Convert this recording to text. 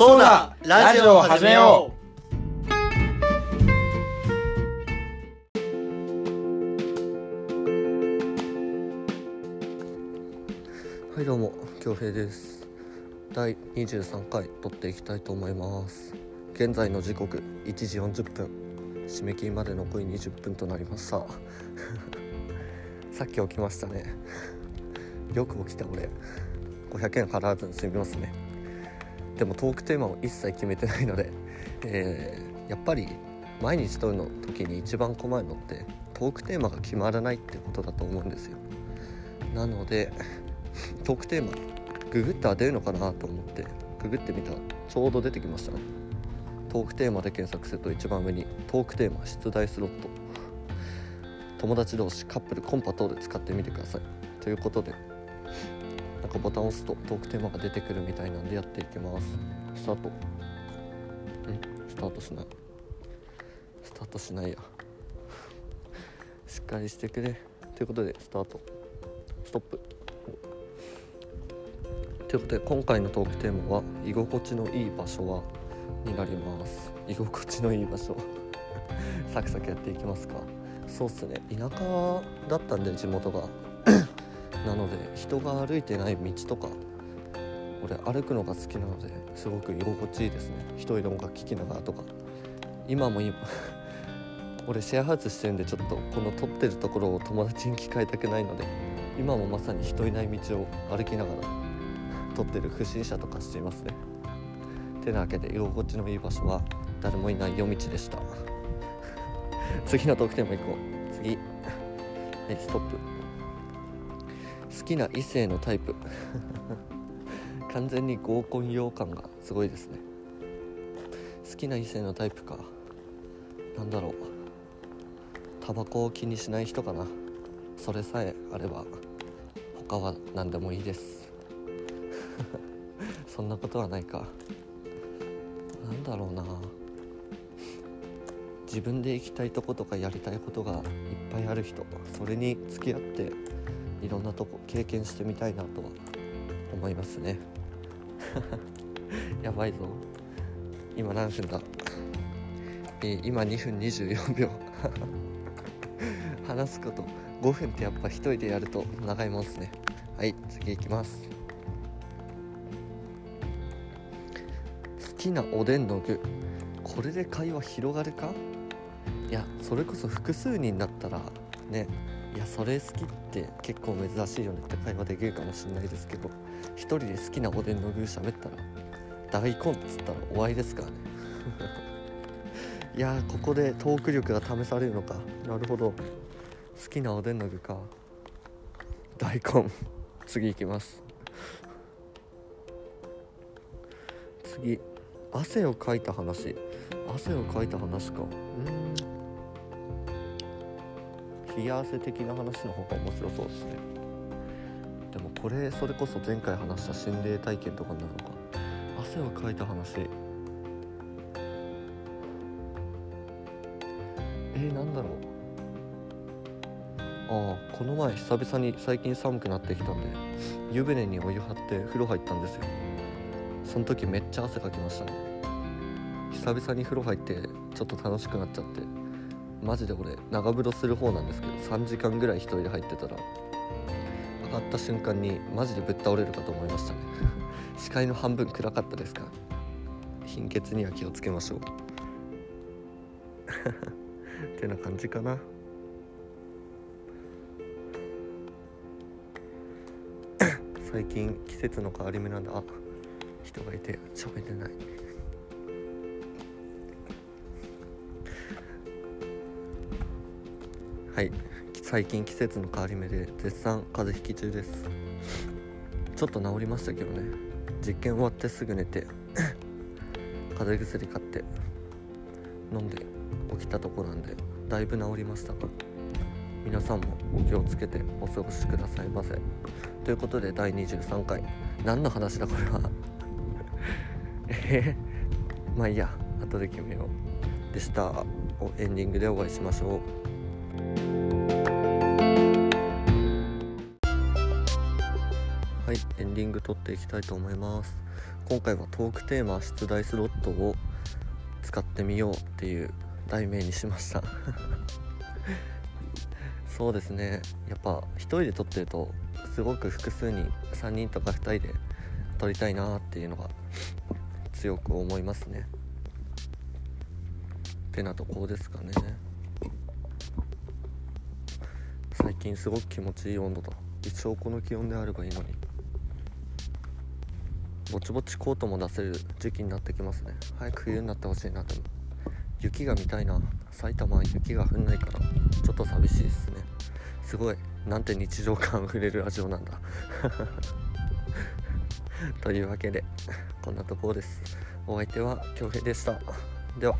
そうだラジオを始めよう。はいどうも京平です。第23回撮っていきたいと思います。現在の時刻1時40分。締め切りまで残り20分となりました。さっき起きましたね。よく起きた俺。500円払わずに済みますね。でもトークテーマを一切決めてないので、えーやっぱり毎日撮るの時に一番困るのってトークテーマが決まらないってことだと思うんですよ。なので トークテーマググったら出るのかなと思ってググってみたらちょうど出てきました。ねトークテーマで検索すると一番上にトークテーマ出題スロット。友達同士カップルコンパ等で使ってみてください。ということでなんかボタンを押すとトークテーマが出てくるみたいなんでやっていきます。スタート。うん？スタートしない。スタートしないや。しっかりしてくれ。ということでスタート。ストップ。ということで今回のトークテーマは居心地のいい場所はになります。居心地のいい場所。サクサクやっていきますか。そうっすね。田舎だったんで地元が。なので人が歩いてない道とか俺歩くのが好きなのですごく居心地いいですね。一人で音楽聴きながらとか。今も今 俺シェアハウスしてるんでちょっとこの撮ってるところを友達に聞かれたくないので今もまさに人いない道を歩きながら撮ってる不審者とかしていますね。てなわけで居心地のいい場所は誰もいない夜道でした。次のトークテーマ行こう。次。はいストップ。きな異性のタイプ。完全に合コン用感がすごいですね。好きな異性のタイプか。なんだろう。タバコを気にしない人かな。それさえあれば他は何でもいいです。そんなことはないか。なんだろうな。自分で行きたいとことかやりたいことがいっぱいある人それに付き合っていろんなとこ経験してみたいなとは思いますね。やばいぞ。今何分だ？えー今2分24秒。話すこと。5分ってやっぱ一人でやると長いもんですね。はい次行きます。好きなおでんの具。これで会話広がるか？いやそれこそ複数人だったらねいやそれ好きって結構珍しいよねって会話できるかもしれないですけど一人で好きなおでんの具喋ったら大根っつったら終わりですからね。いやここでトーク力が試されるのか。なるほど。好きなおでんの具か。大根。次行きます。次。汗をかいた話。汗をかいた話か。うん。冷や汗的な話の方が面白そうですねでもこれそれこそ前回話した心霊体験とかになるのか汗をかいた話えー、なんだろうああこの前久々に最近寒くなってきたんで湯船にお湯張って風呂入ったんですよその時めっちゃ汗かきましたね久々に風呂入ってちょっと楽しくなっちゃってマジで俺長風呂する方なんですけど3時間ぐらい一人で入ってたら上がった瞬間にマジでぶっ倒れるかと思いましたね。視界の半分暗かったですか？貧血には気をつけましょう。ってな感じかな。最近季節の変わり目なんであ人がいて喋れない。はい。最近季節の変わり目で絶賛風邪ひき中です。ちょっと治りましたけどね。実験終わってすぐ寝て 風邪薬買って飲んで起きたとこなんでだいぶ治りましたが皆さんもお気をつけてお過ごしくださいませ。ということで第23回。何の話だこれは。えー、まあいいや。後で決めよう。でしたエンディングでお会いしましょう。はいエンディング撮っていきたいと思います。今回はトークテーマ出題スロットを使ってみようっていう題名にしました。そうですね。やっぱ一人で撮ってるとすごく複数人3人とか2人で撮りたいなっていうのが強く思いますね。てなとこですかね。最近すごく気持ちいい温度だ。一応この気温であればいいのに。ぼちぼちコートも出せる時期になってきますね。早く冬になってほしいなと。思う雪が見たいな。埼玉は雪が降んないから。ちょっと寂しいですね。すごい。なんて日常感あふれるラジオなんだ。というわけでこんなところです。お相手は恭平でした。では。